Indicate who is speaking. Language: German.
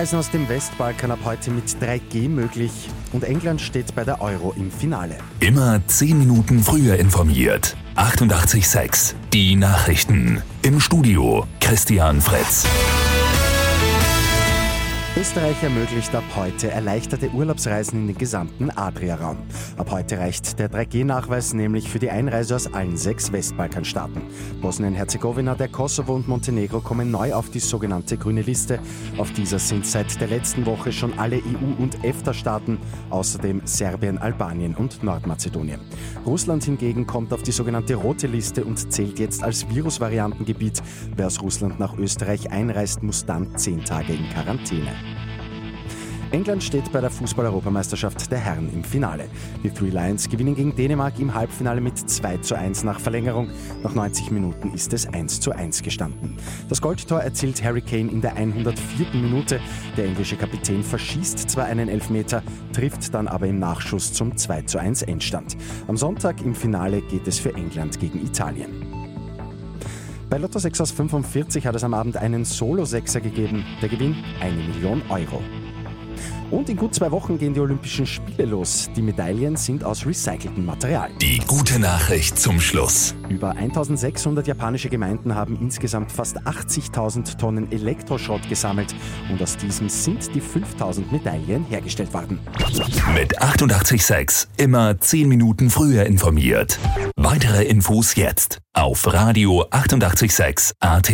Speaker 1: Einreisen aus dem Westbalkan ab heute mit 3G möglich und England steht bei der Euro im Finale.
Speaker 2: Immer 10 Minuten früher informiert. 88.6 Die Nachrichten. Im Studio Christian Fretz.
Speaker 1: Österreich ermöglicht ab heute erleichterte Urlaubsreisen in den gesamten Adria-Raum. Ab heute reicht der 3G-Nachweis nämlich für die Einreise aus allen sechs Westbalkanstaaten. Bosnien-Herzegowina, der Kosovo und Montenegro kommen neu auf die sogenannte grüne Liste. Auf dieser sind seit der letzten Woche schon alle EU- und EFTA-Staaten, außerdem Serbien, Albanien und Nordmazedonien. Russland hingegen kommt auf die sogenannte rote Liste und zählt jetzt als Virusvariantengebiet. Wer aus Russland nach Österreich einreist, muss dann zehn Tage in Quarantäne. England steht bei der Fußball-Europameisterschaft der Herren im Finale. Die Three Lions gewinnen gegen Dänemark im Halbfinale mit 2 zu 1 nach Verlängerung. Nach 90 Minuten ist es 1 zu 1 gestanden. Das Goldtor erzielt Harry Kane in der 104. Minute. Der englische Kapitän verschießt zwar einen Elfmeter, trifft dann aber im Nachschuss zum 2 zu 1 Endstand. Am Sonntag im Finale geht es für England gegen Italien. Bei Lotto 6 aus 45 hat es am Abend einen Solo-Sechser gegeben. Der Gewinn eine Million Euro. Und in gut zwei Wochen gehen die Olympischen Spiele los. Die Medaillen sind aus recyceltem Material.
Speaker 2: Die gute Nachricht zum Schluss.
Speaker 1: Über 1600 japanische Gemeinden haben insgesamt fast 80.000 Tonnen Elektroschrott gesammelt und aus diesem sind die 5000 Medaillen hergestellt worden.
Speaker 2: Mit 886 immer 10 Minuten früher informiert. Weitere Infos jetzt auf Radio 886 AT.